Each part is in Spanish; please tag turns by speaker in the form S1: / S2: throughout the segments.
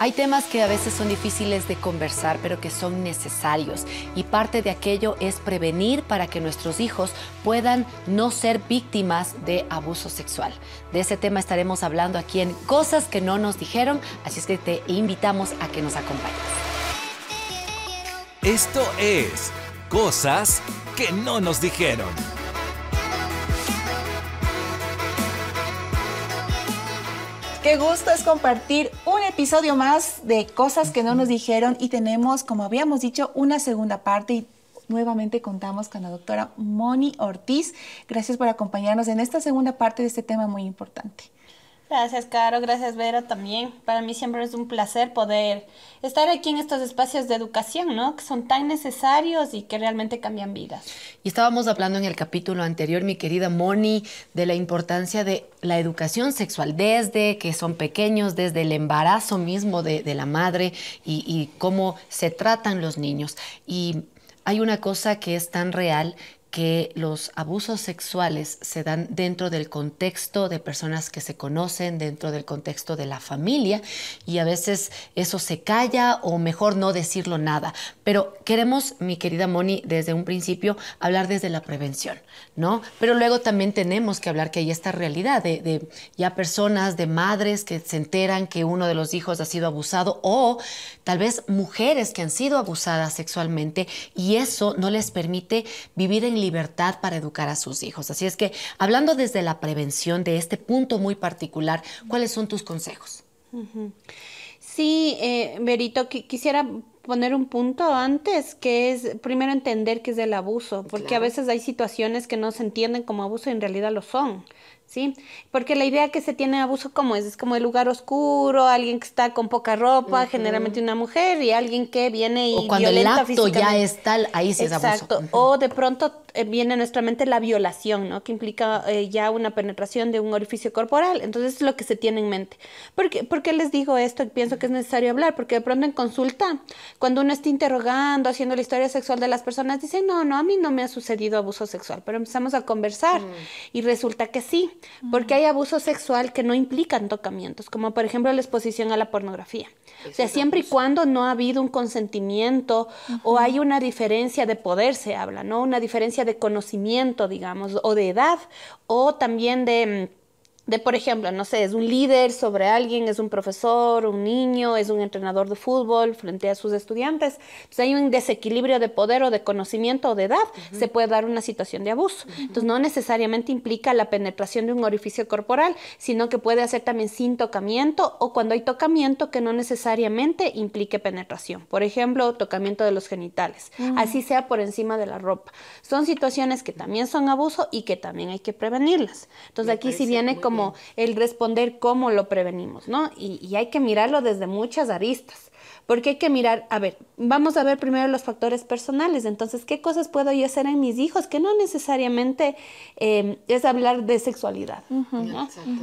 S1: Hay temas que a veces son difíciles de conversar, pero que son necesarios. Y parte de aquello es prevenir para que nuestros hijos puedan no ser víctimas de abuso sexual. De ese tema estaremos hablando aquí en Cosas que no nos dijeron, así es que te invitamos a que nos acompañes.
S2: Esto es Cosas que no nos dijeron.
S3: Qué gusto es compartir un episodio más de cosas que no nos dijeron y tenemos, como habíamos dicho, una segunda parte y nuevamente contamos con la doctora Moni Ortiz. Gracias por acompañarnos en esta segunda parte de este tema muy importante.
S4: Gracias, Caro. Gracias, Vera, también. Para mí siempre es un placer poder estar aquí en estos espacios de educación, ¿no? Que son tan necesarios y que realmente cambian vidas.
S1: Y estábamos hablando en el capítulo anterior, mi querida Moni, de la importancia de la educación sexual desde que son pequeños, desde el embarazo mismo de, la madre y, y cómo se tratan los niños. Y hay una cosa que es tan real que los abusos sexuales se dan dentro del contexto de personas que se conocen, dentro del contexto de la familia, y a veces eso se calla o mejor no decirlo nada. Pero queremos, mi querida Moni, desde un principio hablar desde la prevención, ¿no? Pero luego también tenemos que hablar que hay esta realidad de, ya personas, de madres que se enteran que uno de los hijos ha sido abusado o tal vez mujeres que han sido abusadas sexualmente y eso no les permite vivir en libertad para educar a sus hijos. Así es que, hablando desde la prevención de este punto muy particular, ¿cuáles son tus consejos?
S4: Sí, eh, Berito, quisiera poner un punto antes, que es primero entender qué es el abuso, porque a veces hay situaciones que no se entienden como abuso y en realidad lo son. ¿Sí? Porque la idea que se tiene de abuso, ¿cómo es? Es como el lugar oscuro, alguien que está con poca ropa, generalmente una mujer, y alguien que viene y
S1: O cuando el acto ya es tal, ahí sí es abuso.
S4: Exacto. O de pronto eh, viene a nuestra mente la violación, ¿no? Que implica eh, ya una penetración de un orificio corporal. Entonces es lo que se tiene en mente. ¿Por qué, ¿Por qué les digo esto? Pienso que es necesario hablar, porque de pronto en consulta, cuando uno está interrogando, haciendo la historia sexual de las personas, dicen, no, no, a mí no me ha sucedido abuso sexual, pero empezamos a conversar mm. y resulta que sí. Porque hay abuso sexual que no implican tocamientos, como por ejemplo la exposición a la pornografía. o sea, siempre y cuando no ha habido un consentimiento o hay una diferencia de poder, se habla, ¿no? Una diferencia de conocimiento, digamos, o de edad, o también de mm, de, por ejemplo, no sé, es un líder sobre alguien, es un profesor, un niño, es un entrenador de fútbol frente a sus estudiantes. Entonces hay un desequilibrio de poder o de conocimiento o de edad, se puede dar una situación de abuso. Entonces no necesariamente implica la penetración de un orificio corporal, sino que puede hacer también sin tocamiento o cuando hay tocamiento que no necesariamente implique penetración. Por ejemplo, tocamiento de los genitales, así sea por encima de la ropa. Son situaciones que también son abuso y que también hay que prevenirlas. Entonces aquí si viene como como el responder cómo lo prevenimos, ¿no? Y, y hay que mirarlo desde muchas aristas. Porque hay que mirar, a ver, vamos a ver primero los factores personales. Entonces, ¿qué cosas puedo yo hacer en mis hijos? Que no necesariamente em, es hablar de sexualidad.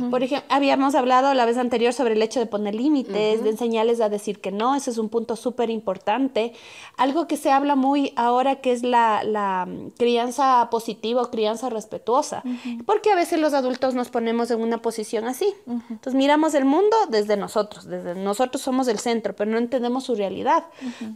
S4: Por ejemplo, habíamos hablado la vez anterior sobre el hecho de poner límites, de enseñarles a decir que no. Ese es un punto súper importante. Algo que se habla muy ahora que es la, la crianza positiva o crianza respetuosa. Porque a veces los adultos nos ponemos en una posición así. Entonces, miramos el mundo desde nosotros. Desde nosotros somos el centro, pero no entendemos su realidad.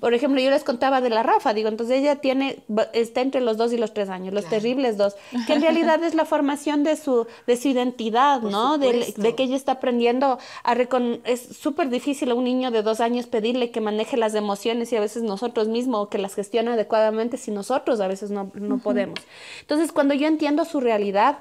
S4: Por ejemplo, yo les contaba de la Rafa, digo, entonces ella tiene, está entre los dos y los tres años, los terribles dos, que en realidad es la formación de su, de su identidad, ¿no? De, que ella está aprendiendo a reconocer, es súper difícil a un niño de dos años pedirle que maneje las emociones y a veces nosotros mismos que las gestione adecuadamente si nosotros a veces no, no podemos. Entonces, cuando yo entiendo su realidad,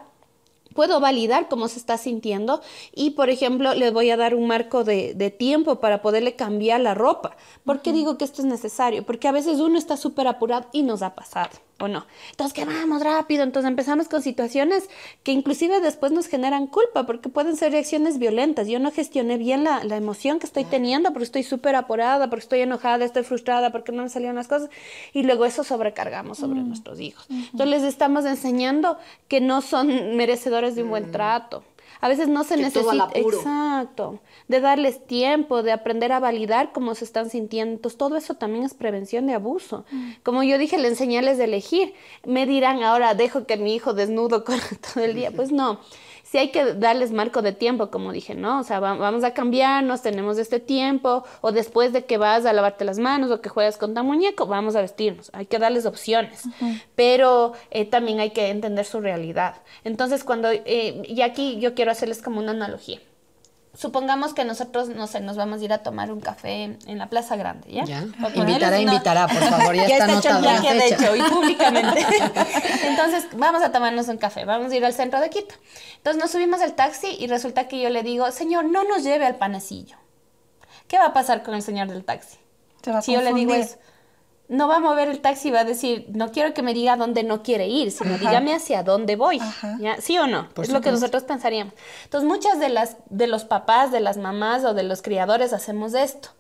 S4: puedo validar cómo se está sintiendo y, por ejemplo, les voy a dar un marco de, tiempo para poderle cambiar la ropa. ¿Por qué digo que esto es necesario? Porque a veces uno está súper apurado y nos ha pasado o no. Entonces, que vamos rápido. Entonces empezamos con situaciones que inclusive después nos generan culpa porque pueden ser reacciones violentas. Yo no gestioné bien la, emoción que estoy teniendo porque estoy súper apurada, porque estoy enojada, estoy frustrada, porque no me salieron las cosas. Y luego eso sobrecargamos sobre mm. nuestros hijos. Entonces les estamos enseñando que no son merecedores de un buen mm. trato a veces no se necesita, exacto, de darles tiempo, de aprender a validar cómo se están sintiendo. Entonces, todo eso también es prevención de abuso. Mm. Como yo dije, le enseñarles a elegir. Me dirán ahora, dejo que mi hijo desnudo con todo el día. Pues no sí hay que darles marco de tiempo, como dije, ¿no? O sea, vamos a cambiarnos, tenemos este tiempo, o después de que vas a lavarte las manos o que juegas con tu muñeco, vamos a vestirnos. Hay que darles opciones, pero eh, también hay que entender su realidad. Entonces, cuando, eh, y aquí yo quiero hacerles como una analogía supongamos que nosotros, no sé, nos vamos a ir a tomar un café en la Plaza Grande, ¿ya?
S1: Ya. Invitará, invitará, por favor, ya, está,
S4: está
S1: anotado.
S4: Ya de hecho, y públicamente. Entonces, vamos a tomarnos un café, vamos a ir al centro de Quito. Entonces, nos subimos al taxi y resulta que yo le digo, señor, no nos lleve al panecillo. ¿Qué va a pasar con el señor del taxi?
S3: si
S4: yo le digo eso, no va a mover el taxi y va a decir, no quiero que me diga dónde no quiere ir, sino dígame hacia dónde voy. ¿ya? ¿Sí o no? es lo que nosotros pensaríamos. Entonces, muchas de las de los papás, de las mamás o de los criadores hacemos esto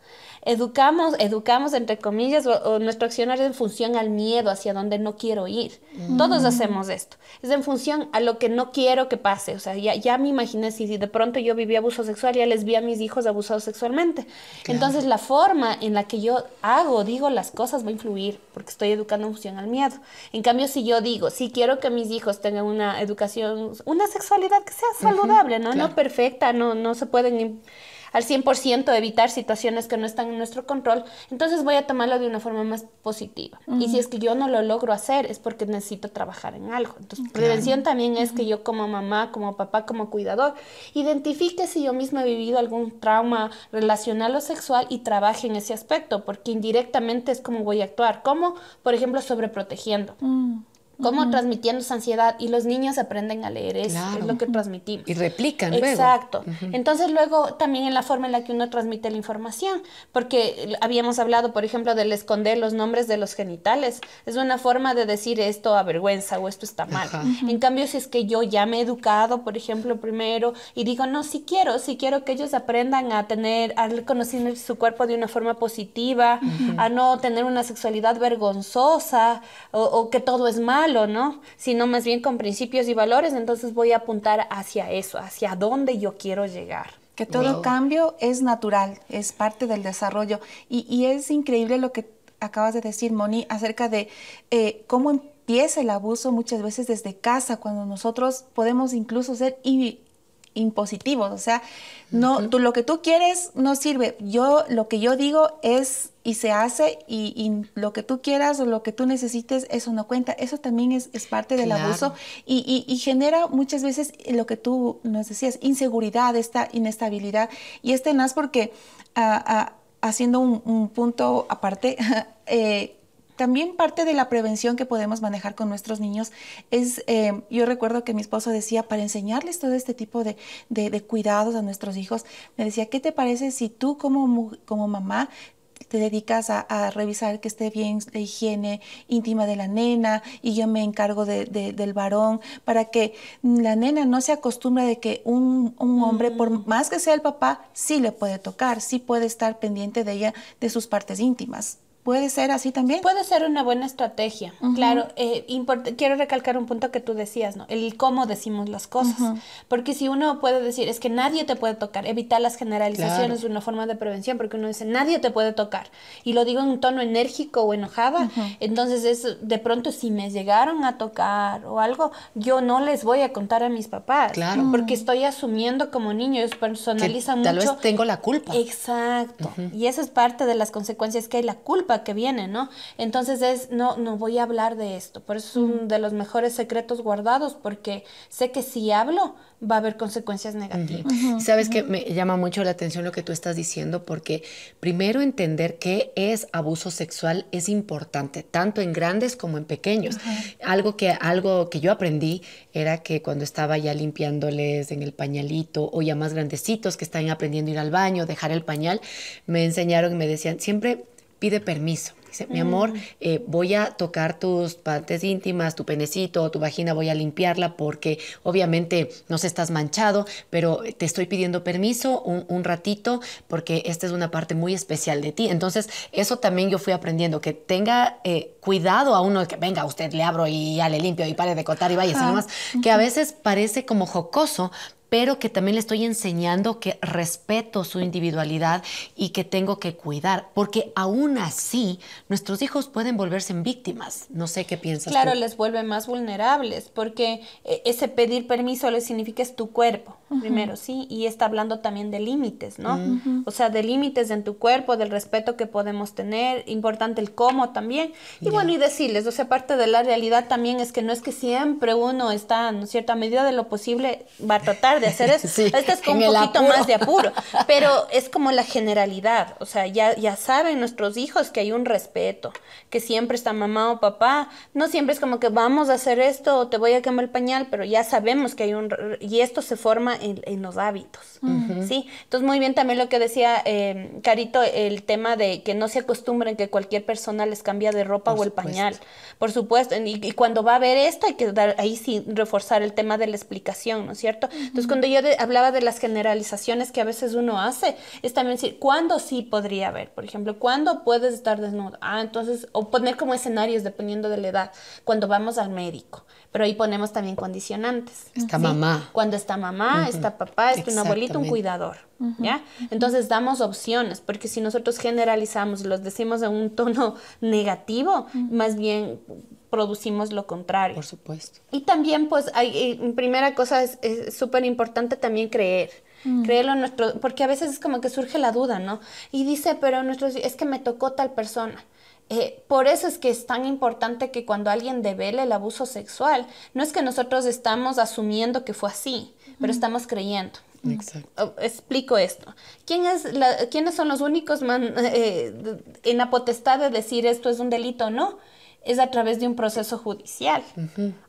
S4: educamos, educamos entre comillas, o, nuestro accionar es en función al miedo, hacia donde no quiero ir. Todos hacemos esto. Es en función a lo que no quiero que pase. O sea, ya, ya me imaginé si, de pronto yo viví abuso sexual, ya les vi a mis hijos abusados sexualmente. Entonces la forma en la que yo hago, digo las cosas va a influir, porque estoy educando en función al miedo. En cambio, si yo digo, si quiero que mis hijos tengan una educación, una sexualidad que sea saludable, ¿no? No perfecta, no, no se pueden al 100% evitar situaciones que no están en nuestro control, entonces voy a tomarlo de una forma más positiva. Y si es que yo no lo logro hacer, es porque necesito trabajar en algo. Entonces, prevención también es que yo como mamá, como papá, como cuidador, identifique si yo misma he vivido algún trauma relacional o sexual y trabaje en ese aspecto, porque indirectamente es como voy a actuar, como, por ejemplo, sobreprotegiendo. Mm cómo transmitiendo esa ansiedad y los niños aprenden a leer eso, es lo que transmitimos.
S1: Y replican luego.
S4: Exacto. Entonces luego también en la forma en la que uno transmite la información, porque habíamos hablado, por ejemplo, del esconder los nombres de los genitales, es una forma de decir esto avergüenza o esto está mal. En cambio, si es que yo ya me he educado, por ejemplo, primero y digo, no, si quiero, si quiero que ellos aprendan a tener, a reconocer su cuerpo de una forma positiva, a no tener una sexualidad vergonzosa o que todo es mal ¿no? Sino más bien con principios y valores, entonces voy a apuntar hacia eso, hacia dónde yo quiero llegar.
S3: Que todo cambio es natural, es parte del desarrollo. Y, es increíble lo que acabas de decir, Moni, acerca de eh, cómo empieza el abuso muchas veces desde casa, cuando nosotros podemos incluso ser impositivos, o sea, no, tú, lo que tú quieres no sirve. Yo, lo que yo digo es y se hace y, lo que tú quieras o lo que tú necesites, eso no cuenta. Eso también es, parte del abuso y, genera muchas veces lo que tú nos decías, inseguridad, esta inestabilidad. Y es tenaz porque haciendo un, punto aparte, eh, también parte de la prevención que podemos manejar con nuestros niños es, eh, yo recuerdo que mi esposo decía, para enseñarles todo este tipo de, cuidados a nuestros hijos, me decía, ¿qué te parece si tú como, como mamá te dedicas a, revisar que esté bien la higiene íntima de la nena y yo me encargo del varón para que la nena no se acostumbre de que un, hombre, por mm. más que sea el papá, sí le puede tocar, sí puede estar pendiente de ella, de sus partes íntimas. ¿Puede ser así también?
S4: Puede ser una buena estrategia, claro. Eh, quiero recalcar un punto que tú decías, ¿no? El cómo decimos las cosas. Porque si uno puede decir, es que nadie te puede tocar, evitar las generalizaciones de una forma de prevención, porque uno dice, nadie te puede tocar. Y lo digo en un tono enérgico o enojada, entonces es, de pronto si me llegaron a tocar o algo, yo no les voy a contar a mis papás. Claro. Porque estoy asumiendo como niño, ellos personalizan mucho.
S1: Tal vez tengo la culpa.
S4: Exacto. Y esa es parte de las consecuencias que hay la culpa que viene, ¿no? Entonces es, no, no voy a hablar de esto. Por eso es uno de los mejores secretos guardados, porque sé que si hablo va a haber consecuencias negativas.
S1: Sabes que me llama mucho la atención lo que tú estás diciendo, porque primero entender qué es abuso sexual es importante, tanto en grandes como en pequeños. Algo que, algo que yo aprendí era que cuando estaba ya limpiándoles en el pañalito o ya más grandecitos que están aprendiendo a ir al baño, dejar el pañal, me enseñaron y me decían, siempre pide permiso. Dice, mi amor, mm. eh, voy a tocar tus partes íntimas, tu penecito, tu vagina, voy a limpiarla porque obviamente no se estás manchado, pero te estoy pidiendo permiso un, ratito porque esta es una parte muy especial de ti. Entonces, eso también yo fui aprendiendo, que tenga eh, cuidado a uno de que venga, usted le abro y ya le limpio y pare de contar y vaya, nomás, que a veces parece como jocoso, pero que también le estoy enseñando que respeto su individualidad y que tengo que cuidar, porque aún así nuestros hijos pueden volverse víctimas. No sé qué piensas.
S4: Claro, les vuelve más vulnerables, porque eh, ese pedir permiso le significa es tu cuerpo, primero, ¿sí? Y está hablando también de límites, ¿no? O sea, de límites en tu cuerpo, del respeto que podemos tener, importante el cómo también. Y bueno, y decirles, o sea, parte de la realidad también es que no es que siempre uno está, ¿no es cierto? A medida de lo posible va a tratar de hacer eso. este es con un poquito más de apuro, pero es como la generalidad, o sea, ya, ya saben nuestros hijos que hay un respeto, que siempre está mamá o papá, no siempre es como que vamos a hacer esto o te voy a quemar el pañal, pero ya sabemos que hay un, y esto se forma en, en los hábitos, ¿sí? Entonces, muy bien también lo que decía eh, Carito, el tema de que no se acostumbren que cualquier persona les cambia de ropa o el pañal, por supuesto, y, y, cuando va a ver esto hay que dar, ahí sí reforzar el tema de la explicación, ¿no es cierto? Entonces, cuando yo hablaba de las generalizaciones que a veces uno hace, es también decir, ¿cuándo sí podría haber? Por ejemplo, ¿cuándo puedes estar desnudo? Ah, entonces, o poner como escenarios dependiendo de la edad, cuando vamos al médico, pero ahí ponemos también condicionantes.
S1: Está mamá.
S4: Cuando está mamá, está papá, está un abuelito, un cuidador, ¿ya? Entonces damos opciones, porque si nosotros generalizamos, los decimos en un tono negativo, más bien producimos lo contrario.
S1: Por supuesto.
S4: Y también, pues, hay, primera cosa es súper importante también creer. Mm. Creerlo en nuestro, porque a veces es como que surge la duda, ¿no? Y dice, pero nuestro, es que me tocó tal persona. Eh, por eso es que es tan importante que cuando alguien devele el abuso sexual, no es que nosotros estamos asumiendo que fue así, pero estamos creyendo.
S1: Exacto.
S4: Explico esto. ¿Quién es la, ¿Quiénes son los únicos man, eh, en la potestad de decir esto es un delito o no? Es a través de un proceso judicial.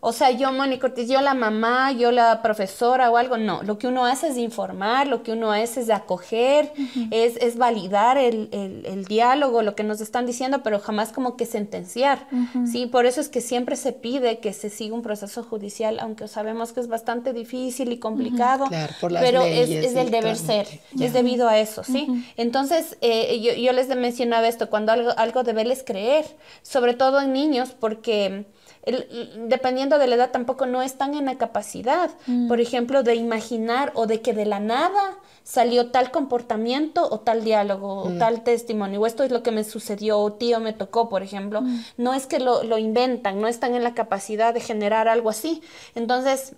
S4: O sea, yo, Mónica Ortiz, yo la mamá, yo la profesora o algo, no. Lo que uno hace es informar, lo que uno hace es acoger, es, es, validar el, el, el, diálogo, lo que nos están diciendo, pero jamás como que sentenciar. ¿sí? Por eso es que siempre se pide que se siga un proceso judicial, aunque sabemos que es bastante difícil y complicado,
S1: claro, por las
S4: pero
S1: leyes
S4: es, es el deber ser, es debido a eso, ¿sí? Entonces, eh, yo, yo les mencionaba esto, cuando algo, algo deberles creer, sobre todo en niños, porque el, dependiendo de la edad tampoco no están en la capacidad, mm. por ejemplo, de imaginar o de que de la nada salió tal comportamiento o tal diálogo mm. o tal testimonio, o esto es lo que me sucedió o tío me tocó, por ejemplo. Mm. No es que lo, lo inventan, no están en la capacidad de generar algo así. Entonces,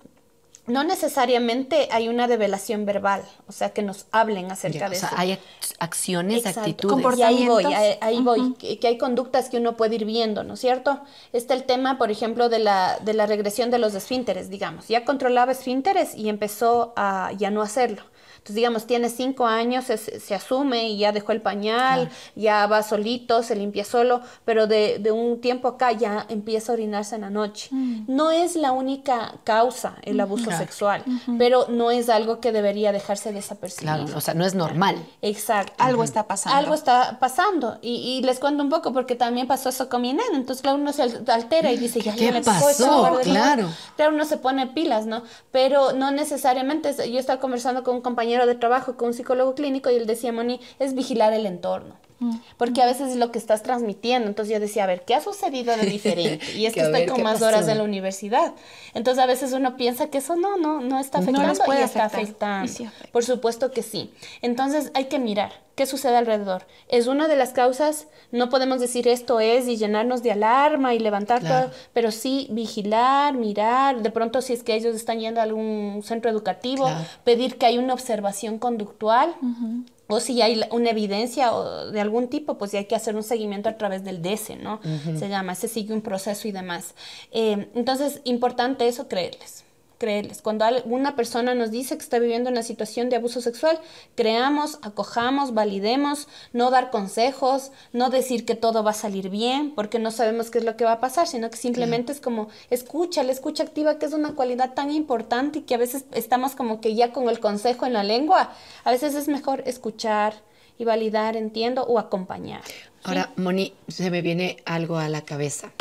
S4: no necesariamente hay una develación verbal, o sea, que nos hablen acerca
S1: Ya,
S4: de
S1: o sea,
S4: eso.
S1: hay ac- acciones,
S4: Exacto.
S1: actitudes.
S4: Y ahí voy,
S3: Comportamientos.
S4: ahí, ahí voy, que, que hay conductas que uno puede ir viendo, ¿no es cierto? Está el tema, por ejemplo, de la, de la regresión de los esfínteres, digamos. Ya controlaba esfínteres y empezó a ya no hacerlo. Entonces, digamos, tiene cinco años, se, se asume y ya dejó el pañal, ya va solito, se limpia solo, pero de, de un tiempo acá ya empieza a orinarse en la noche. No es la única causa el abuso
S1: Claro.
S4: sexual, pero no es algo que debería dejarse desapercibido.
S1: Claro, o sea, no es normal.
S4: Exacto.
S3: Algo está pasando.
S4: Algo está pasando. Y, y les cuento un poco porque también pasó eso con mi nena. Entonces, claro, uno se al- altera y dice, ya,
S1: ¿Qué
S4: ya
S1: pasó?
S4: guardería.
S1: Claro.
S4: Claro, uno se pone pilas, ¿no? Pero no necesariamente. es- Yo estaba conversando con un compañero de trabajo, con un psicólogo clínico, y él decía, Moni, es vigilar el entorno. Porque a veces es lo que estás transmitiendo. Entonces yo decía, a ver, ¿qué ha sucedido de diferente? Y es
S1: Que
S4: estoy
S1: ver,
S4: con
S1: ¿qué
S4: más
S1: pasó?
S4: horas en la universidad. Entonces a veces uno piensa que eso no, no, no está afectando
S3: les puede
S4: y está
S3: afectar.
S4: afectando.
S3: Y sí afecta.
S4: Por supuesto que sí. Entonces hay que mirar qué sucede alrededor. Es una de las causas, no podemos decir esto es y llenarnos de alarma y levantar
S1: Claro.
S4: todo, pero sí vigilar, mirar, de pronto si es que ellos están yendo a algún centro educativo,
S1: Claro.
S4: pedir que hay una observación conductual. O si hay una evidencia o de algún tipo, pues ya hay que hacer un seguimiento a través del DESE, ¿no? Se llama, se sigue un proceso y demás. Eh, entonces, importante eso, creerles creerles. Cuando alguna persona nos dice que está viviendo una situación de abuso sexual, creamos, acojamos, validemos, no dar consejos, no decir que todo va a salir bien, porque no sabemos qué es lo que va a pasar, sino que simplemente es como escucha, la escucha activa, que es una cualidad tan importante y que a veces estamos como que ya con el consejo en la lengua. A veces es mejor escuchar y validar, entiendo, o acompañar. ¿sí?
S1: Ahora, Moni, se me viene algo a la cabeza.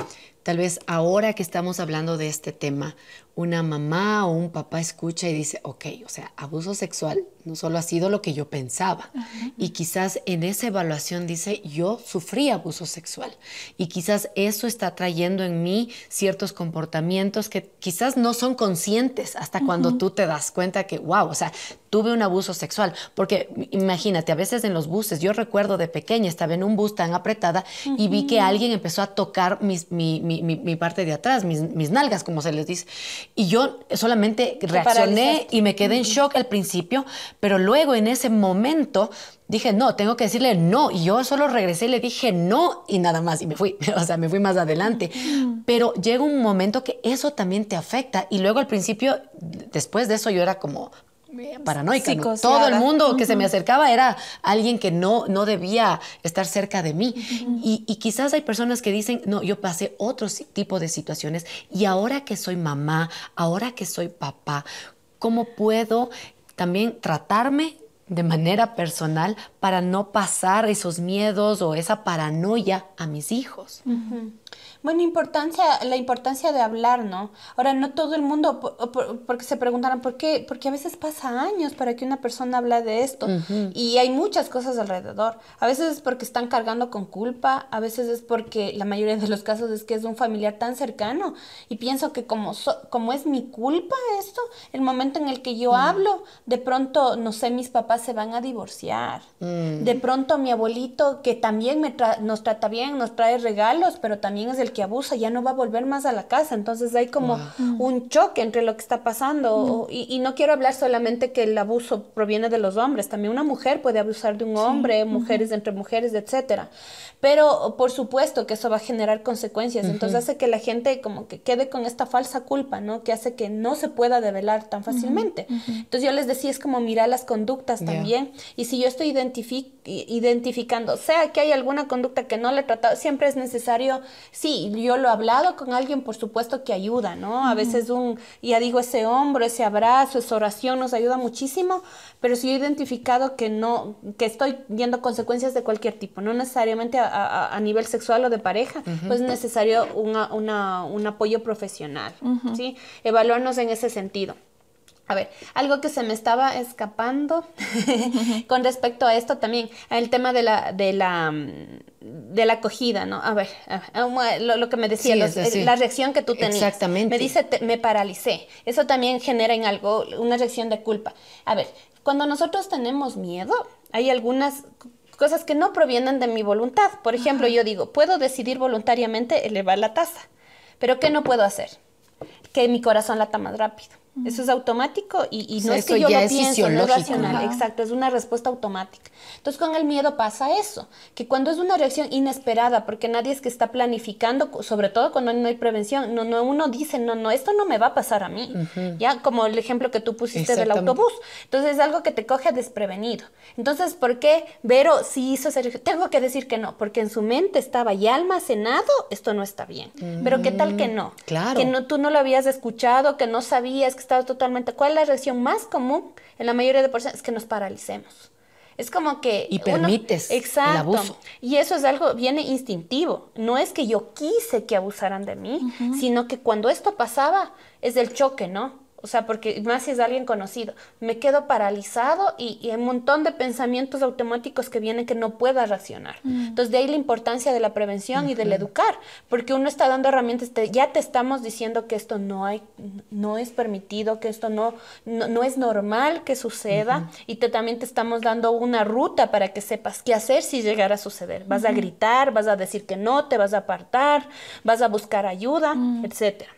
S1: Tal vez ahora que estamos hablando de este tema, una mamá o un papá escucha y dice, ok, o sea, abuso sexual no solo ha sido lo que yo pensaba. Y quizás en esa evaluación dice, yo sufrí abuso sexual. Y quizás eso está trayendo en mí ciertos comportamientos que quizás no son conscientes hasta cuando tú te das cuenta que, wow, o sea, tuve un abuso sexual. Porque imagínate, a veces en los buses, yo recuerdo de pequeña, estaba en un bus tan apretada y vi que alguien empezó a tocar mis, mi, mi, mi, parte de atrás, mis, mis, nalgas, como se les dice. Y yo solamente reaccioné y me quedé en shock al principio, pero luego en ese momento dije, no, tengo que decirle no. Y yo solo regresé y le dije no y nada más. Y me fui, o sea, me fui más adelante. Pero llega un momento que eso también te afecta. Y luego al principio, después de eso, yo era como paranoica. Todo el mundo que se me acercaba era alguien que no, no debía estar cerca de mí. y, y, quizás hay personas que dicen, no, yo pasé otro tipo de situaciones y ahora que soy mamá, ahora que soy papá, ¿cómo puedo también tratarme de manera personal para no pasar esos miedos o esa paranoia a mis hijos.
S4: Bueno, importancia, la importancia de hablar, ¿no? Ahora, no todo el mundo, porque se preguntarán, ¿por qué? Porque a veces pasa años para que una persona hable de esto y hay muchas cosas alrededor. A veces es porque están cargando con culpa, a veces es porque la mayoría de los casos es que es un familiar tan cercano y pienso que como, como es mi culpa esto, el momento en el que yo hablo, de pronto, no sé, mis papás se van a divorciar. Mm. De pronto mi abuelito, que también me nos trata bien, nos trae regalos, pero también es el que abusa, ya no va a volver más a la casa. Entonces hay como un choque entre lo que está pasando. y, no quiero hablar solamente que el abuso proviene de los hombres, también una mujer puede abusar de un hombre, mujeres entre mujeres, etcétera. Pero por supuesto que eso va a generar consecuencias. Entonces hace que la gente como que quede con esta falsa culpa, ¿no? Que hace que no se pueda develar tan fácilmente. Entonces yo les decía, es como mirar las conductas también. Y si yo estoy identificando, sea que hay alguna conducta que no le he tratado, siempre es necesario, sí, yo lo he hablado con alguien, por supuesto que ayuda, ¿no? A veces un, ya digo, ese hombro, ese abrazo, esa oración nos ayuda muchísimo, pero si yo he identificado que no, que estoy viendo consecuencias de cualquier tipo, no necesariamente a, nivel sexual o de pareja, pues es necesario un apoyo profesional, ¿sí? Evaluarnos en ese sentido. A ver, algo que se me estaba escapando con respecto a esto también, el tema de la, de la, de la acogida, ¿no? A ver, lo, que me decía, la reacción que tú tenías.
S1: Exactamente.
S4: Me dice, me paralicé. Eso también genera en algo una reacción de culpa. A ver, cuando nosotros tenemos miedo, hay algunas cosas que no provienen de mi voluntad. Por ejemplo, yo digo, puedo decidir voluntariamente elevar la tasa, pero ¿qué no puedo hacer? Que mi corazón lata más rápido eso es automático y, no es que yo lo pienso, no es racional. Exacto, es una respuesta automática. Entonces con el miedo pasa eso, que cuando es una reacción inesperada, porque nadie es que está planificando, sobre todo cuando no hay prevención, no, no uno dice, no, no, esto no me va a pasar a mí. Ya como el ejemplo que tú pusiste del autobús. Entonces es algo que te coge desprevenido. Entonces, ¿por qué Vero si hizo reacción? Tengo que decir que no, porque en su mente estaba ya almacenado, esto no está bien. Pero ¿qué tal que no?
S1: Claro.
S4: Que no, tú no lo habías escuchado, que no sabías que estado totalmente. ¿Cuál es la reacción más común en la mayoría de personas? Es que nos paralicemos. Es como que...
S1: Y permites
S4: exacto,
S1: el abuso.
S4: Y eso es algo, viene instintivo. No es que yo quise que abusaran de mí, sino que cuando esto pasaba es del choque, ¿no? O sea, porque más si es alguien conocido. Me quedo paralizado y, y, hay un montón de pensamientos automáticos que vienen que no pueda racionar. Mm. Entonces, de ahí la importancia de la prevención y del educar, porque uno está dando herramientas, ya te estamos diciendo que esto no hay, no es permitido, que esto no, no, es normal que suceda, y te, también te estamos dando una ruta para que sepas qué hacer si llegara a suceder. Vas a gritar, vas a decir que no, te vas a apartar, vas a buscar ayuda, mm. etcétera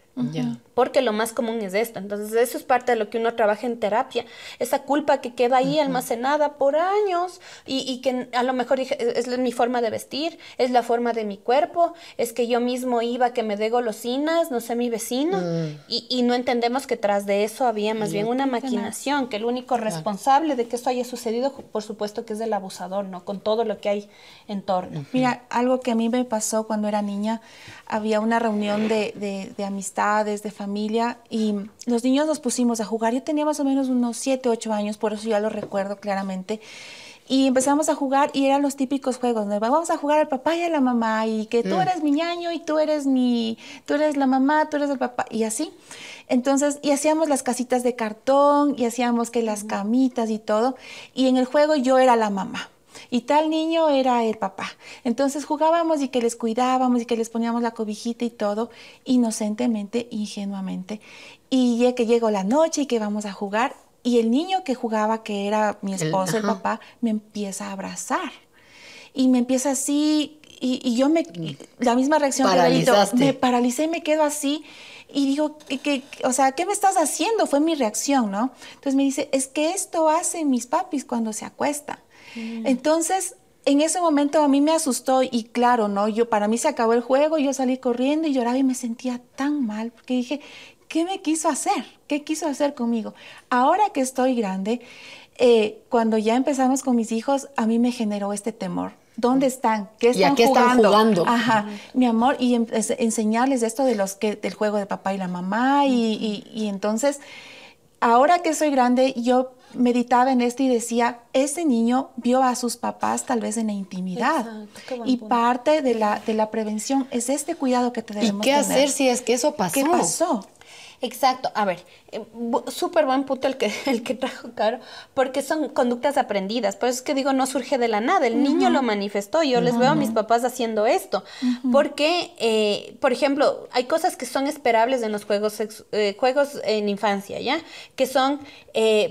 S4: porque lo más común es esto. Entonces, eso es parte de lo que uno trabaja en terapia, esa culpa que queda ahí almacenada por años y, que a lo mejor es, mi forma de vestir, es la forma de mi cuerpo, es que yo mismo iba que me dé golosinas, no sé, mi vecino, mm. y, no entendemos que tras de eso había más bien una maquinación, que el único responsable de que esto haya sucedido, por supuesto que es el abusador, ¿no? Con todo lo que hay en torno.
S3: Mira, algo que a mí me pasó cuando era niña, había una reunión de, de, de amistades, de familia, familia y los niños nos pusimos a jugar. Yo tenía más o menos unos 7, 8 años, por eso ya lo recuerdo claramente. Y empezamos a jugar y eran los típicos juegos donde vamos a jugar al papá y a la mamá y que tú eres mi ñaño y tú eres mi, tú eres la mamá, tú eres el papá y así. Entonces, y hacíamos las casitas de cartón y hacíamos que las camitas y todo. Y en el juego yo era la mamá y tal niño era el papá. Entonces jugábamos y que les cuidábamos y que les poníamos la cobijita y todo, inocentemente, ingenuamente. Y ya que llegó la noche y que vamos a jugar, y el niño que jugaba, que era mi esposo, el, papá, me empieza a abrazar. Y me empieza así, y, yo me, la misma reacción que Benito, me paralicé y me quedo así. Y digo, que, o sea, ¿qué me estás haciendo? Fue mi reacción, ¿no? Entonces me dice, es que esto hacen mis papis cuando se acuestan. Mm. Entonces, en ese momento a mí me asustó y claro, ¿no? Yo, para mí se acabó el juego, yo salí corriendo y lloraba y me sentía tan mal porque dije, ¿qué me quiso hacer? ¿Qué quiso hacer conmigo? Ahora que estoy grande, eh, cuando ya empezamos con mis hijos, a mí me generó este temor. ¿Dónde están? ¿Qué están,
S1: ¿Y
S3: jugando?
S1: están jugando?
S3: Ajá, mi amor, y em, enseñarles esto de los que, del juego de papá y la mamá, y, y entonces, ahora que soy grande, yo meditaba en esto y decía, ese niño vio a sus papás tal vez en la intimidad. y parte de la, de la prevención es este cuidado que tenemos.
S1: ¿Y qué hacer si es que eso pasó?
S3: ¿Qué pasó?
S4: Exacto. A ver, eh, súper buen punto el que, el que trajo Caro, porque son conductas aprendidas. Por eso es que digo, no surge de la nada. El niño lo manifestó. Yo les veo a mis papás haciendo esto. Porque, eh, por ejemplo, hay cosas que son esperables en los juegos, eh, juegos en infancia, ¿ya? Que son,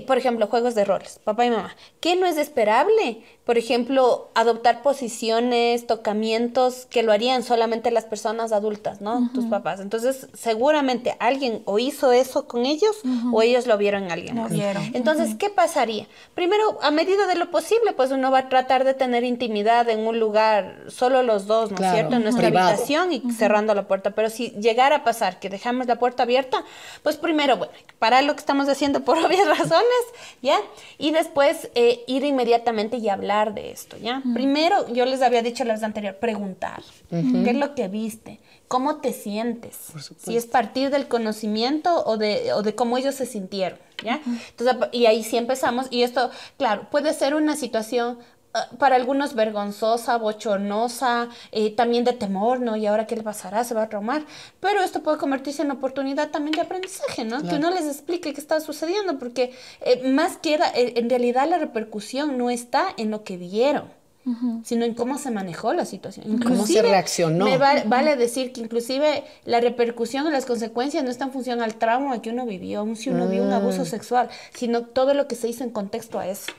S4: por ejemplo, juegos de roles, papá y mamá. ¿Qué no es esperable? Por ejemplo, adoptar posiciones, tocamientos que lo harían solamente las personas adultas, ¿no? Tus papás. Entonces, seguramente alguien o hizo eso con ellos o ellos lo vieron en alguien
S3: más. Vieron.
S4: Entonces, ¿qué pasaría? Primero, a medida de lo posible, pues uno va a tratar de tener intimidad en un lugar, solo los dos, ¿no es cierto? En nuestra habitación y cerrando la puerta. Pero si llegara a pasar que dejamos la puerta abierta, pues primero, bueno, parar lo que estamos haciendo por obvias razones, ¿ya? Y después eh, ir inmediatamente y hablar de esto, ¿ya? Primero, yo les había dicho la vez anterior, preguntar, ¿qué es lo que viste? ¿Cómo te sientes? Si es partir del conocimiento o de, o de cómo ellos se sintieron, ¿ya? Entonces, y ahí sí empezamos, y esto, claro, puede ser una situación ah, para algunos vergonzosa, bochornosa, eh, también de temor, ¿no? Y ahora qué le pasará, se va a traumar. Pero esto puede convertirse en oportunidad también de aprendizaje, ¿no? Que uno les explique qué está sucediendo, porque eh, más queda, eh, en realidad la repercusión no está en lo que vieron sino en cómo se manejó la situación.
S1: cómo se reaccionó.
S4: Me vale decir que inclusive la repercusión y las consecuencias no están en función al trauma que uno vivió, aun si uno vio un abuso mm. sexual, sino todo lo que se hizo en contexto a eso.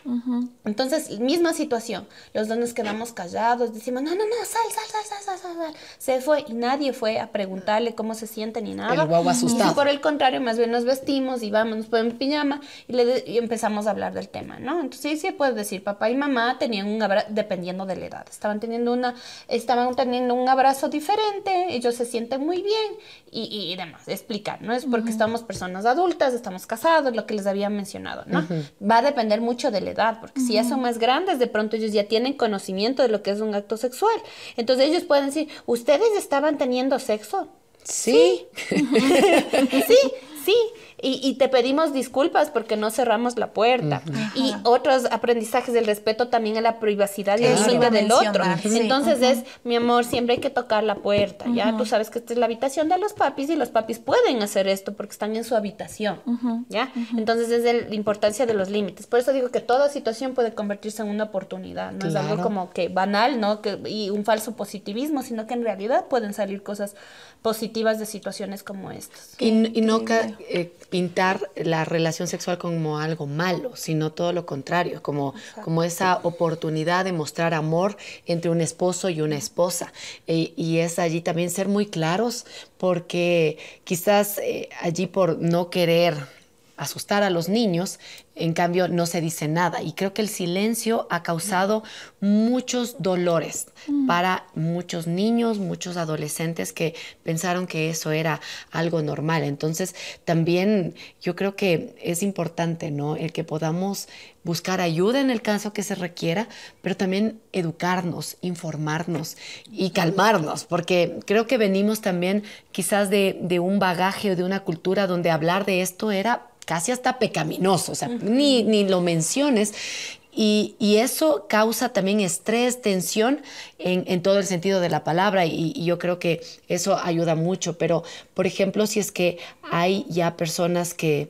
S4: Entonces, misma situación. Los dos nos quedamos callados, decimos, no, no, no, sal, sal, sal, sal, sal, sal. Se fue y nadie fue a preguntarle cómo se siente ni nada.
S1: El guau asustado.
S4: Y por el contrario, más bien nos vestimos y vamos, nos ponemos pijama y, le y empezamos a hablar del tema, ¿no? Entonces, sí, sí puedes decir, papá y mamá tenían un abrazo, dependiendo de la edad. Estaban teniendo, una, estaban teniendo un abrazo diferente, ellos se sienten muy bien y, demás, explicar, ¿no? Es porque estamos personas adultas, estamos casados, lo que les había mencionado, ¿no? Va a depender mucho de la edad, porque si ya son más grandes, de pronto ellos ya tienen conocimiento de lo que es un acto sexual. Entonces ellos pueden decir, ¿ustedes estaban teniendo sexo?
S1: Sí.
S4: sí, sí y, te pedimos disculpas porque no cerramos la puerta. Y otros aprendizajes del respeto también a la privacidad y el límite del otro. Entonces es, mi amor, siempre hay que tocar la puerta, ¿ya? Tú sabes que esta es la habitación de los papis y los papis pueden hacer esto porque están en su habitación, ¿ya? Entonces es la importancia de los límites. Por eso digo que toda situación puede convertirse en una oportunidad, no es algo como que banal, ¿no? Que, y un falso positivismo, sino que en realidad pueden salir cosas positivas de situaciones como estas.
S1: Y, no eh, pintar la relación sexual como algo malo, sino todo lo contrario, como, como esa oportunidad de mostrar amor entre un esposo y una esposa. E, y es allí también ser muy claros, porque quizás eh, allí por no querer asustar a los niños, en cambio no se dice nada. Y creo que el silencio ha causado muchos dolores mm. para muchos niños, muchos adolescentes que pensaron que eso era algo normal. Entonces también yo creo que es importante, ¿no? El que podamos buscar ayuda en el caso que se requiera, pero también educarnos, informarnos y calmarnos, porque creo que venimos también quizás de, de un bagaje o de una cultura donde hablar de esto era casi hasta pecaminoso, o sea, ni, ni lo menciones. Y, y, eso causa también estrés, tensión en, en, todo el sentido de la palabra y, y, yo creo que eso ayuda mucho. Pero, por ejemplo, si es que hay ya personas que,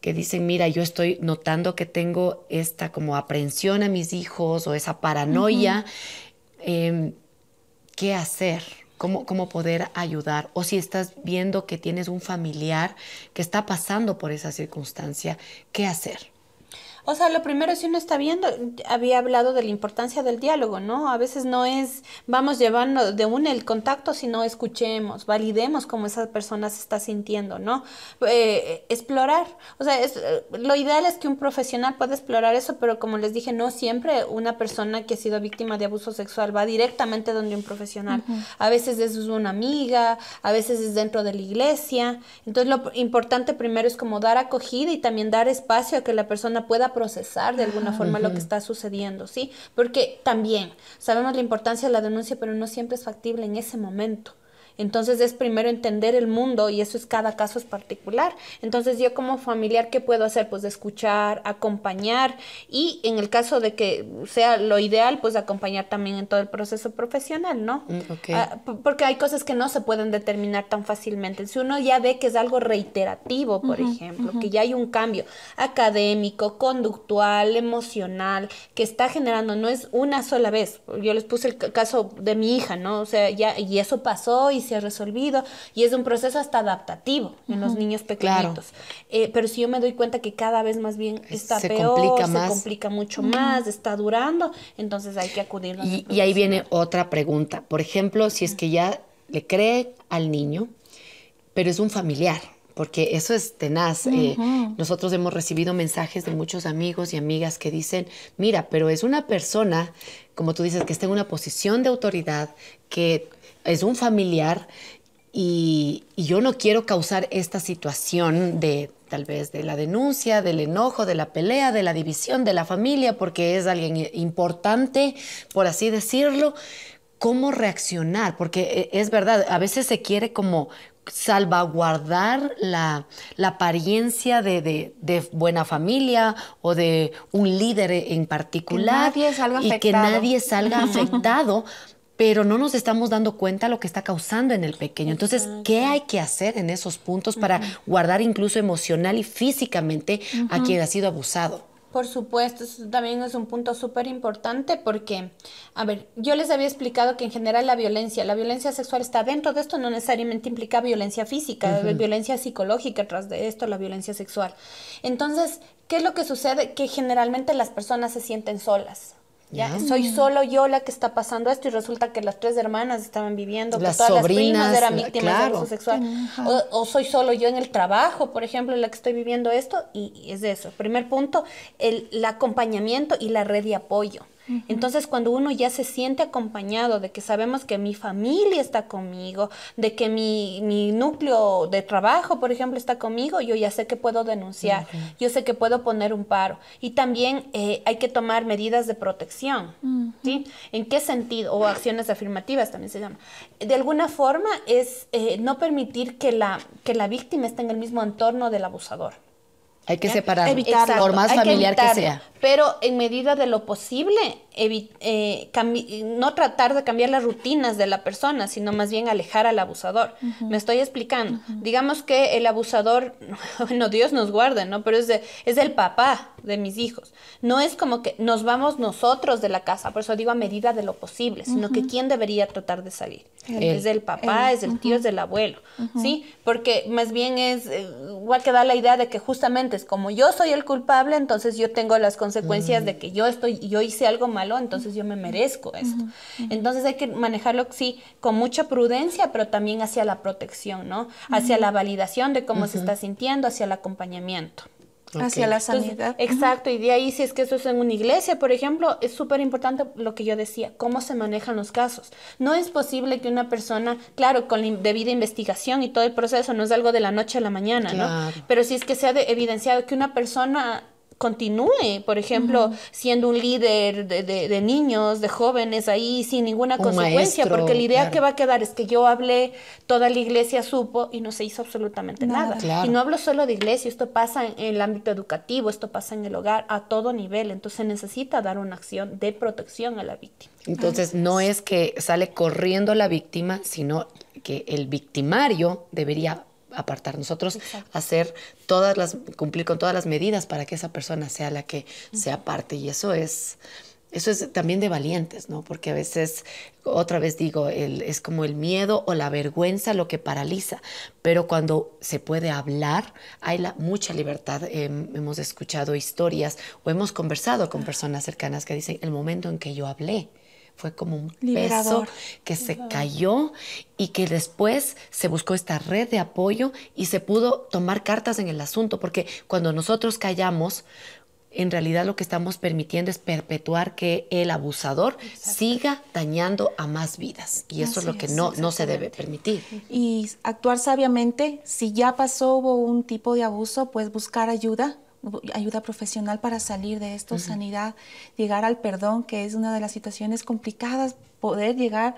S1: que dicen, mira, yo estoy notando que tengo esta como aprehensión a mis hijos o esa paranoia, uh -huh. eh, ¿qué hacer? Cómo, poder ayudar. O si estás viendo que tienes un familiar que está pasando por esa circunstancia, ¿qué hacer?
S4: O sea, lo primero, si uno está viendo, había hablado de la importancia del diálogo, ¿no? A veces no es, vamos llevando de un el contacto, sino escuchemos, validemos cómo esa persona se está sintiendo, ¿no? Eh, explorar. O sea, es, lo ideal es que un profesional pueda explorar eso, pero como les dije, no siempre una persona que ha sido víctima de abuso sexual va directamente donde un profesional. Uh -huh. A veces es una amiga, a veces es dentro de la iglesia. Entonces, lo importante primero es como dar acogida y también dar espacio a que la persona pueda procesar de alguna forma uh -huh. lo que está sucediendo, ¿sí? Porque también sabemos la importancia de la denuncia, pero no siempre es factible en ese momento. Entonces es primero entender el mundo y eso es cada caso es particular. Entonces yo como familiar, ¿qué puedo hacer? Pues escuchar, acompañar y en el caso de que sea lo ideal, pues acompañar también en todo el proceso profesional, ¿no?
S1: Mm, okay.
S4: ah, porque hay cosas que no se pueden determinar tan fácilmente. Si uno ya ve que es algo reiterativo, por uh -huh, ejemplo, uh -huh. que ya hay un cambio académico, conductual, emocional, que está generando, no es una sola vez. Yo les puse el caso de mi hija, ¿no? O sea, ya, y eso pasó y se ha resolvido y es un proceso hasta adaptativo en uh -huh, los niños pequeñitos. Claro. Eh, pero si yo me doy cuenta que cada vez más bien está
S1: se
S4: peor,
S1: complica
S4: se
S1: más.
S4: complica mucho uh -huh. más, está durando, entonces hay que acudir.
S1: Y, y, ahí viene otra pregunta. Por ejemplo, si es que ya le cree al niño, pero es un familiar. Porque eso es tenaz. Uh -huh. eh, nosotros hemos recibido mensajes de muchos amigos y amigas que dicen, mira, pero es una persona, como tú dices, que está en una posición de autoridad, que es un familiar y, y, yo no quiero causar esta situación de tal vez de la denuncia, del enojo, de la pelea, de la división de la familia, porque es alguien importante, por así decirlo. ¿Cómo reaccionar? Porque e, es verdad, a veces se quiere como salvaguardar la, la apariencia de, de, de, buena familia o de un líder en particular
S3: que nadie salga
S1: y
S3: afectado.
S1: que nadie salga afectado pero no nos estamos dando cuenta lo que está causando en el pequeño. Entonces, ¿qué hay que hacer en esos puntos para uh -huh. guardar incluso emocional y físicamente uh -huh. a quien ha sido abusado?
S4: Por supuesto, eso también es un punto súper importante porque, a ver, yo les había explicado que en general la violencia, la violencia sexual está dentro de esto, no necesariamente implica violencia física, uh -huh. violencia psicológica tras de esto, la violencia sexual. Entonces, ¿qué es lo que sucede? Que generalmente las personas se sienten solas. ¿Ya? Yeah. Soy solo yo la que está pasando esto y resulta que las tres hermanas estaban viviendo,
S1: las
S4: que todas
S1: sobrinas,
S4: las primas eran víctimas
S1: claro.
S4: de abuso sexual. O, o, soy solo yo en el trabajo, por ejemplo, la que estoy viviendo esto y, y es eso. Primer punto, el, el acompañamiento y la red de apoyo. Uh -huh. Entonces, cuando uno ya se siente acompañado de que sabemos que mi familia está conmigo, de que mi, mi núcleo de trabajo, por ejemplo, está conmigo, yo ya sé que puedo denunciar, uh -huh. yo sé que puedo poner un paro. Y también eh, hay que tomar medidas de protección. Uh -huh. ¿sí? ¿En qué sentido? O acciones afirmativas también se llama. De alguna forma es eh, no permitir que la, que la víctima esté en el mismo entorno del abusador.
S1: Hay que separar, por más familiar
S4: que,
S1: que, sea.
S4: Pero en medida de lo posible, eh, no tratar de cambiar las rutinas de la persona, sino más bien alejar al abusador. Uh -huh. Me estoy explicando. Uh -huh. Digamos que el abusador, bueno, Dios nos guarde, ¿no? Pero es, de, es el papá de mis hijos. No es como que nos vamos nosotros de la casa, por eso digo a medida de lo posible, sino uh -huh. que quién debería tratar de salir. Es el papá, es el tío, es el abuelo, ¿sí? Porque más bien es, eh, igual que da la idea de que justamente es como yo soy el culpable, entonces yo tengo las consecuencias de que yo estoy, yo hice algo malo, entonces yo me merezco esto. Entonces hay que manejarlo, sí, con mucha prudencia, pero también hacia la protección, ¿no? Hacia la validación de cómo se está sintiendo, hacia el acompañamiento.
S3: Okay. Hacia la sanidad.
S4: Entonces, exacto, y de ahí si es que eso es en una iglesia, por ejemplo, es súper importante lo que yo decía, cómo se manejan los casos. No es posible que una persona, claro, con la debida investigación y todo el proceso, no es algo de la noche a la mañana, claro. ¿no? Pero si es que se ha evidenciado que una persona continúe, por ejemplo, siendo un líder de, de- de niños, de jóvenes ahí sin ninguna
S1: Un
S4: consecuencia,
S1: maestro,
S4: porque la idea
S1: claro.
S4: que va a quedar es que yo hablé, toda la iglesia supo y no se hizo absolutamente
S3: Nada.
S4: nada.
S1: Claro.
S4: Y no hablo solo de iglesia, esto pasa en, en el ámbito educativo, esto pasa en el hogar, a todo nivel, entonces se necesita dar una acción de protección a la víctima.
S1: Entonces, no es que sale corriendo la víctima, sino que el victimario debería apartar nosotros, hacer todas las, cumplir con todas las medidas para que esa persona sea la que se aparte. Y eso es, eso es también de valientes, ¿no? Porque a veces, otra vez digo, el- es como el miedo o la vergüenza lo que paraliza. Pero cuando se puede hablar, hay la, mucha libertad. Em, hemos escuchado historias o hemos conversado con personas cercanas que dicen, el momento en que yo hablé, fue como un peso que se cayó y que después se buscó esta red de apoyo y se pudo tomar cartas en el asunto, porque cuando nosotros callamos, en realidad lo que estamos permitiendo es perpetuar que el abusador siga dañando a más vidas. Y eso es lo que
S3: es,
S1: no, no se debe permitir.
S3: y actuar sabiamente. Si ya pasó, hubo un tipo de abuso, pues buscar ayuda, ayuda profesional para salir de esto, sanidad, llegar al perdón, que es una de las situaciones complicadas, poder llegar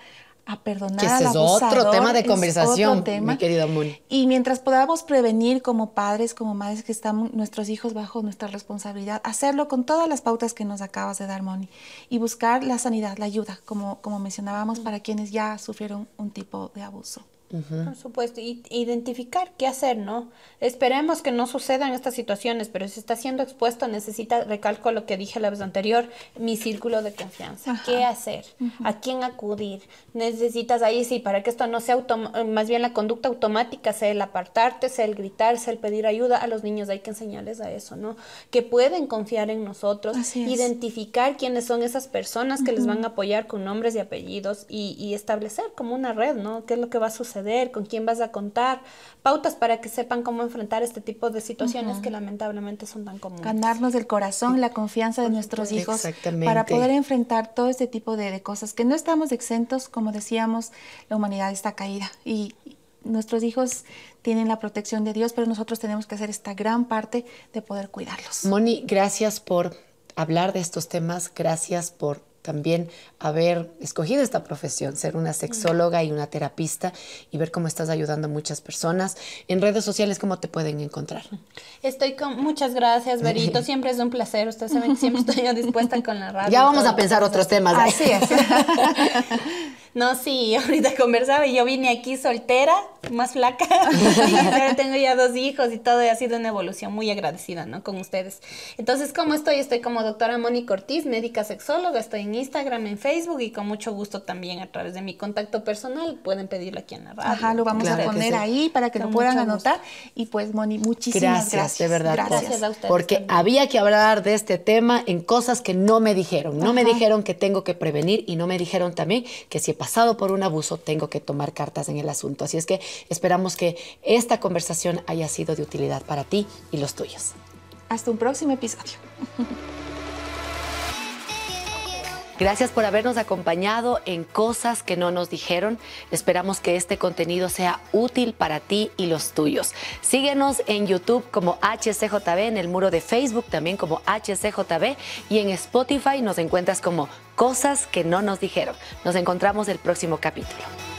S3: a perdonar
S1: Que ese
S3: al
S1: es otro
S3: abusador,
S1: tema de conversación,
S3: tema.
S1: mi querida Moni.
S3: Y mientras podamos prevenir como padres, como madres que están nuestros hijos bajo nuestra responsabilidad, hacerlo con todas las pautas que nos acabas de dar, Moni, y buscar la sanidad, la ayuda, como, como mencionábamos, para quienes ya sufrieron un tipo de abuso.
S4: Por supuesto, y identificar qué hacer, ¿no? Esperemos que no sucedan estas situaciones, pero si está siendo expuesto, necesita, recalco lo que dije la vez anterior, mi círculo de confianza.
S3: Ajá.
S4: ¿Qué hacer? ¿A quién acudir? Necesitas ahí, sí, para que esto no sea automa- más bien la conducta automática, sea el apartarte, sea el gritar, sea el pedir ayuda. A los niños hay que enseñarles a eso, ¿no? Que pueden confiar en nosotros, identificar quiénes son esas personas que les van a apoyar con nombres y apellidos y, y establecer como una red, ¿no? ¿Qué es lo que va a suceder? ¿Con quién vas a contar? Pautas para que sepan cómo enfrentar este tipo de situaciones que lamentablemente son tan comunes.
S3: Ganarnos el corazón, la confianza de nuestros hijos
S1: Exactamente.
S3: para poder enfrentar todo este tipo de, de cosas que no estamos exentos, como decíamos, la humanidad está caída y nuestros hijos tienen la protección de Dios, pero nosotros tenemos que hacer esta gran parte de poder cuidarlos.
S1: Moni, gracias por hablar de estos temas, gracias por también haber escogido esta profesión, ser una sexóloga y una terapista y ver cómo estás ayudando a muchas personas. En redes sociales, ¿cómo te pueden encontrar?
S4: Estoy con muchas gracias, Berito. Siempre es un placer. Ustedes saben que siempre estoy yo dispuesta con la radio.
S1: Ya vamos
S4: todo.
S1: a pensar otros temas.
S3: Así es.
S4: No, sí, ahorita conversaba y yo vine aquí soltera, más flaca. y ahora tengo ya dos hijos y todo y ha sido una evolución muy agradecida, ¿no? Con ustedes. Entonces, ¿cómo estoy? Estoy como doctora Mónica Ortiz, médica sexóloga. Estoy en Instagram, en Facebook y con mucho gusto también a través de mi contacto personal pueden pedirlo aquí en la radio.
S3: Ajá, lo vamos
S1: Claro
S3: a poner
S1: sí.
S3: ahí para que
S4: Con
S3: lo puedan anotar. Y pues, Moni, muchísimas
S1: Gracias,
S3: gracias.
S1: de verdad.
S3: Gracias.
S4: Gracias a ustedes
S1: Porque
S4: también.
S1: había que hablar de este tema en cosas que no me dijeron. No me
S3: Ajá.
S1: dijeron que tengo que prevenir y no me dijeron también que si he pasado por un abuso tengo que tomar cartas en el asunto. Así es que esperamos que esta conversación haya sido de utilidad para ti y los tuyos.
S3: Hasta un próximo episodio.
S1: Gracias por habernos acompañado en Cosas que no nos dijeron. Esperamos que este contenido sea útil para ti y los tuyos. Síguenos en YouTube como HCJB, en el muro de Facebook también como HCJB y en Spotify nos encuentras como Cosas que no nos dijeron. Nos encontramos el próximo capítulo.